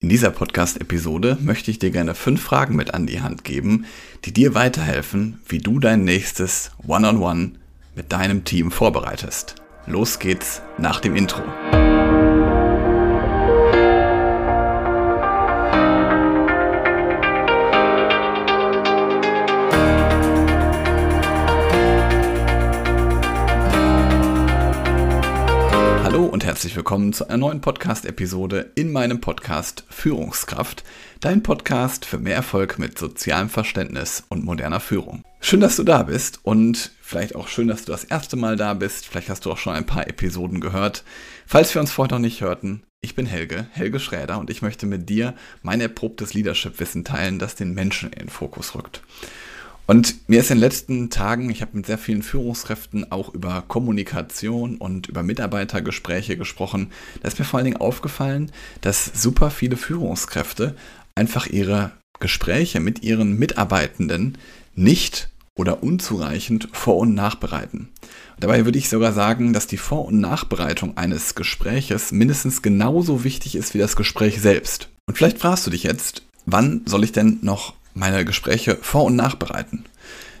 In dieser Podcast-Episode möchte ich dir gerne fünf Fragen mit an die Hand geben, die dir weiterhelfen, wie du dein nächstes One-on-One -on -One mit deinem Team vorbereitest. Los geht's nach dem Intro. Willkommen zu einer neuen Podcast-Episode in meinem Podcast Führungskraft, dein Podcast für mehr Erfolg mit sozialem Verständnis und moderner Führung. Schön, dass du da bist und vielleicht auch schön, dass du das erste Mal da bist. Vielleicht hast du auch schon ein paar Episoden gehört. Falls wir uns vorher noch nicht hörten, ich bin Helge, Helge Schräder und ich möchte mit dir mein erprobtes Leadership-Wissen teilen, das den Menschen in den Fokus rückt. Und mir ist in den letzten Tagen, ich habe mit sehr vielen Führungskräften auch über Kommunikation und über Mitarbeitergespräche gesprochen, da ist mir vor allen Dingen aufgefallen, dass super viele Führungskräfte einfach ihre Gespräche mit ihren Mitarbeitenden nicht oder unzureichend vor- und nachbereiten. Dabei würde ich sogar sagen, dass die Vor- und Nachbereitung eines Gespräches mindestens genauso wichtig ist wie das Gespräch selbst. Und vielleicht fragst du dich jetzt, wann soll ich denn noch meine Gespräche vor- und nachbereiten?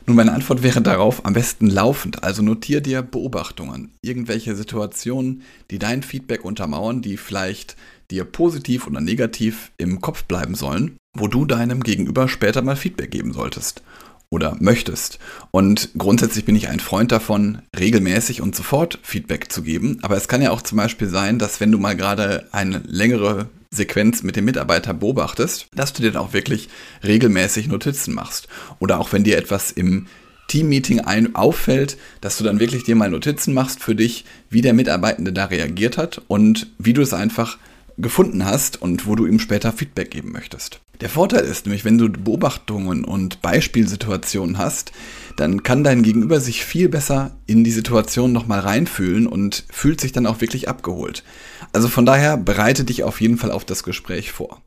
Nun, meine Antwort wäre darauf am besten laufend. Also notier dir Beobachtungen, irgendwelche Situationen, die dein Feedback untermauern, die vielleicht dir positiv oder negativ im Kopf bleiben sollen, wo du deinem Gegenüber später mal Feedback geben solltest oder möchtest. Und grundsätzlich bin ich ein Freund davon, regelmäßig und sofort Feedback zu geben. Aber es kann ja auch zum Beispiel sein, dass wenn du mal gerade eine längere Sequenz mit dem Mitarbeiter beobachtest, dass du dir dann auch wirklich regelmäßig Notizen machst. Oder auch wenn dir etwas im Teammeeting ein auffällt, dass du dann wirklich dir mal Notizen machst für dich, wie der Mitarbeitende da reagiert hat und wie du es einfach gefunden hast und wo du ihm später Feedback geben möchtest. Der Vorteil ist nämlich, wenn du Beobachtungen und Beispielsituationen hast, dann kann dein Gegenüber sich viel besser in die Situation nochmal reinfühlen und fühlt sich dann auch wirklich abgeholt. Also von daher bereite dich auf jeden Fall auf das Gespräch vor.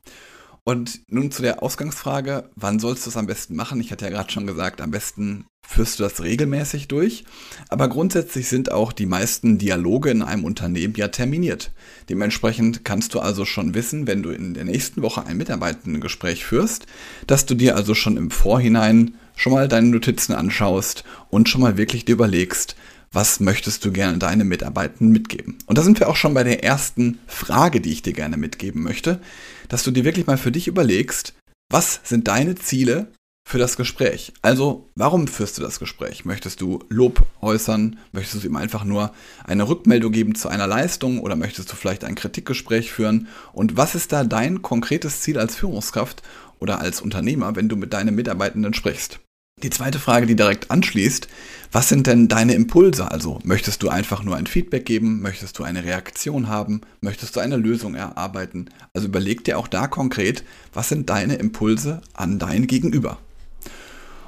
Und nun zu der Ausgangsfrage, wann sollst du es am besten machen? Ich hatte ja gerade schon gesagt, am besten führst du das regelmäßig durch. Aber grundsätzlich sind auch die meisten Dialoge in einem Unternehmen ja terminiert. Dementsprechend kannst du also schon wissen, wenn du in der nächsten Woche ein Mitarbeitendengespräch führst, dass du dir also schon im Vorhinein schon mal deine Notizen anschaust und schon mal wirklich dir überlegst, was möchtest du gerne deinen Mitarbeitenden mitgeben? Und da sind wir auch schon bei der ersten Frage, die ich dir gerne mitgeben möchte, dass du dir wirklich mal für dich überlegst, was sind deine Ziele für das Gespräch? Also, warum führst du das Gespräch? Möchtest du Lob äußern? Möchtest du ihm einfach nur eine Rückmeldung geben zu einer Leistung oder möchtest du vielleicht ein Kritikgespräch führen? Und was ist da dein konkretes Ziel als Führungskraft oder als Unternehmer, wenn du mit deinen Mitarbeitenden sprichst? Die zweite Frage, die direkt anschließt, was sind denn deine Impulse? Also möchtest du einfach nur ein Feedback geben? Möchtest du eine Reaktion haben? Möchtest du eine Lösung erarbeiten? Also überleg dir auch da konkret, was sind deine Impulse an dein Gegenüber?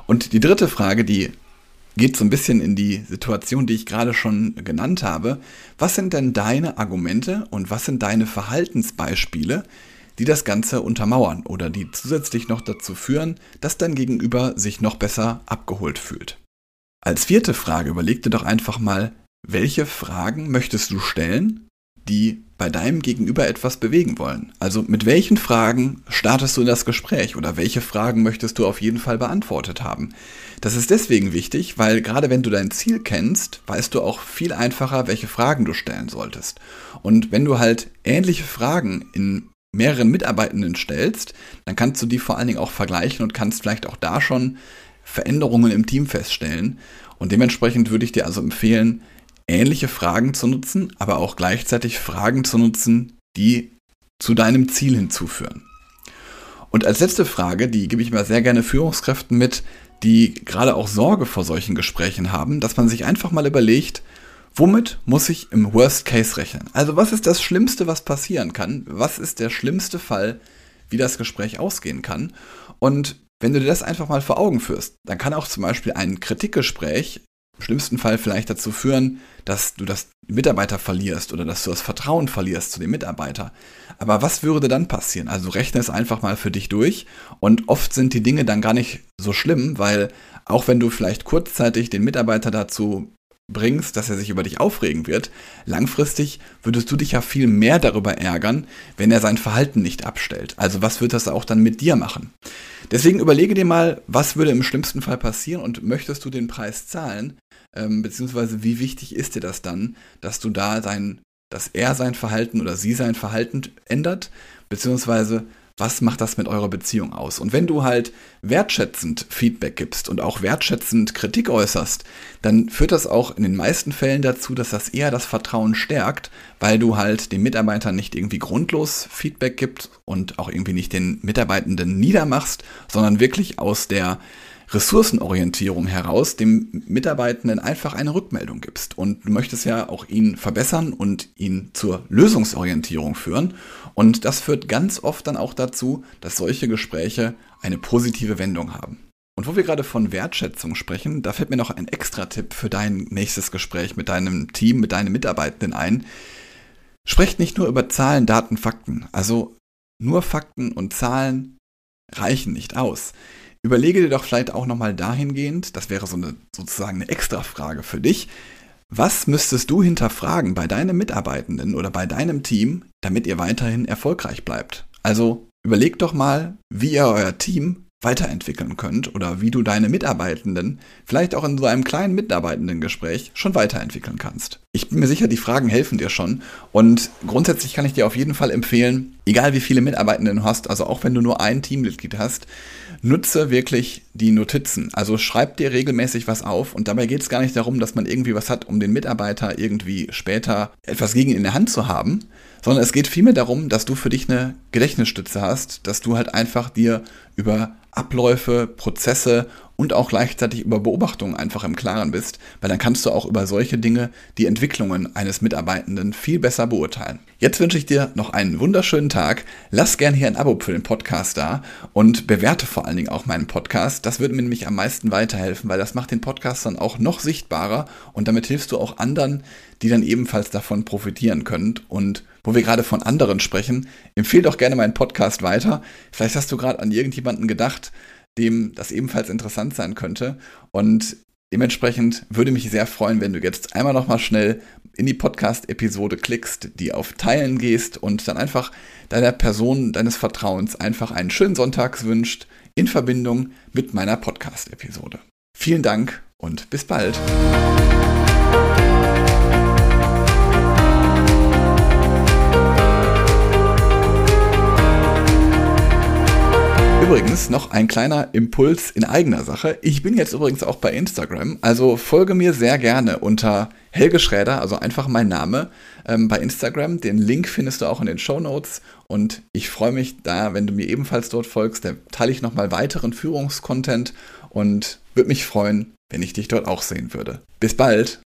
Und die dritte Frage, die geht so ein bisschen in die Situation, die ich gerade schon genannt habe. Was sind denn deine Argumente und was sind deine Verhaltensbeispiele, die das Ganze untermauern oder die zusätzlich noch dazu führen, dass dein Gegenüber sich noch besser abgeholt fühlt. Als vierte Frage überleg dir doch einfach mal, welche Fragen möchtest du stellen, die bei deinem Gegenüber etwas bewegen wollen? Also mit welchen Fragen startest du das Gespräch oder welche Fragen möchtest du auf jeden Fall beantwortet haben? Das ist deswegen wichtig, weil gerade wenn du dein Ziel kennst, weißt du auch viel einfacher, welche Fragen du stellen solltest. Und wenn du halt ähnliche Fragen in mehreren Mitarbeitenden stellst, dann kannst du die vor allen Dingen auch vergleichen und kannst vielleicht auch da schon Veränderungen im Team feststellen. Und dementsprechend würde ich dir also empfehlen, ähnliche Fragen zu nutzen, aber auch gleichzeitig Fragen zu nutzen, die zu deinem Ziel hinzuführen. Und als letzte Frage, die gebe ich mal sehr gerne Führungskräften mit, die gerade auch Sorge vor solchen Gesprächen haben, dass man sich einfach mal überlegt, Womit muss ich im Worst Case rechnen? Also was ist das Schlimmste, was passieren kann? Was ist der schlimmste Fall, wie das Gespräch ausgehen kann? Und wenn du dir das einfach mal vor Augen führst, dann kann auch zum Beispiel ein Kritikgespräch im schlimmsten Fall vielleicht dazu führen, dass du das Mitarbeiter verlierst oder dass du das Vertrauen verlierst zu dem Mitarbeiter. Aber was würde dann passieren? Also rechne es einfach mal für dich durch und oft sind die Dinge dann gar nicht so schlimm, weil auch wenn du vielleicht kurzzeitig den Mitarbeiter dazu bringst, dass er sich über dich aufregen wird, langfristig würdest du dich ja viel mehr darüber ärgern, wenn er sein Verhalten nicht abstellt. Also was wird das auch dann mit dir machen? Deswegen überlege dir mal, was würde im schlimmsten Fall passieren und möchtest du den Preis zahlen, ähm, beziehungsweise wie wichtig ist dir das dann, dass du da sein, dass er sein Verhalten oder sie sein Verhalten ändert, beziehungsweise was macht das mit eurer Beziehung aus? Und wenn du halt wertschätzend Feedback gibst und auch wertschätzend Kritik äußerst, dann führt das auch in den meisten Fällen dazu, dass das eher das Vertrauen stärkt, weil du halt den Mitarbeitern nicht irgendwie grundlos Feedback gibst und auch irgendwie nicht den Mitarbeitenden niedermachst, sondern wirklich aus der Ressourcenorientierung heraus dem Mitarbeitenden einfach eine Rückmeldung gibst. Und du möchtest ja auch ihn verbessern und ihn zur Lösungsorientierung führen. Und das führt ganz oft dann auch dazu, dass solche Gespräche eine positive Wendung haben. Und wo wir gerade von Wertschätzung sprechen, da fällt mir noch ein extra Tipp für dein nächstes Gespräch mit deinem Team, mit deinen Mitarbeitenden ein. Sprecht nicht nur über Zahlen, Daten, Fakten. Also nur Fakten und Zahlen reichen nicht aus. Überlege dir doch vielleicht auch nochmal dahingehend, das wäre so eine sozusagen eine Extra-Frage für dich, was müsstest du hinterfragen bei deinem Mitarbeitenden oder bei deinem Team, damit ihr weiterhin erfolgreich bleibt? Also überleg doch mal, wie ihr euer Team weiterentwickeln könnt oder wie du deine Mitarbeitenden vielleicht auch in so einem kleinen Mitarbeitendengespräch schon weiterentwickeln kannst. Ich bin mir sicher, die Fragen helfen dir schon und grundsätzlich kann ich dir auf jeden Fall empfehlen, egal wie viele Mitarbeitenden du hast, also auch wenn du nur ein Teammitglied hast, nutze wirklich die Notizen. Also schreib dir regelmäßig was auf und dabei geht es gar nicht darum, dass man irgendwie was hat, um den Mitarbeiter irgendwie später etwas gegen in der Hand zu haben, sondern es geht vielmehr darum, dass du für dich eine Gedächtnisstütze hast, dass du halt einfach dir über Abläufe, Prozesse und auch gleichzeitig über Beobachtungen einfach im Klaren bist, weil dann kannst du auch über solche Dinge die Entwicklungen eines Mitarbeitenden viel besser beurteilen. Jetzt wünsche ich dir noch einen wunderschönen Tag. Lass gern hier ein Abo für den Podcast da und bewerte vor allen Dingen auch meinen Podcast. Das würde mir nämlich am meisten weiterhelfen, weil das macht den Podcast dann auch noch sichtbarer und damit hilfst du auch anderen, die dann ebenfalls davon profitieren können. Und wo wir gerade von anderen sprechen, empfehle doch gerne meinen Podcast weiter. Vielleicht hast du gerade an irgendjemanden gedacht, dem das ebenfalls interessant sein könnte. Und dementsprechend würde mich sehr freuen, wenn du jetzt einmal nochmal schnell in die Podcast-Episode klickst, die auf Teilen gehst und dann einfach deiner Person deines Vertrauens einfach einen schönen Sonntags wünscht in Verbindung mit meiner Podcast-Episode. Vielen Dank und bis bald. Übrigens noch ein kleiner Impuls in eigener Sache. Ich bin jetzt übrigens auch bei Instagram, also folge mir sehr gerne unter Helge Schräder, also einfach mein Name ähm, bei Instagram. Den Link findest du auch in den Show Notes und ich freue mich da, wenn du mir ebenfalls dort folgst. Da teile ich nochmal weiteren Führungskontent und würde mich freuen, wenn ich dich dort auch sehen würde. Bis bald!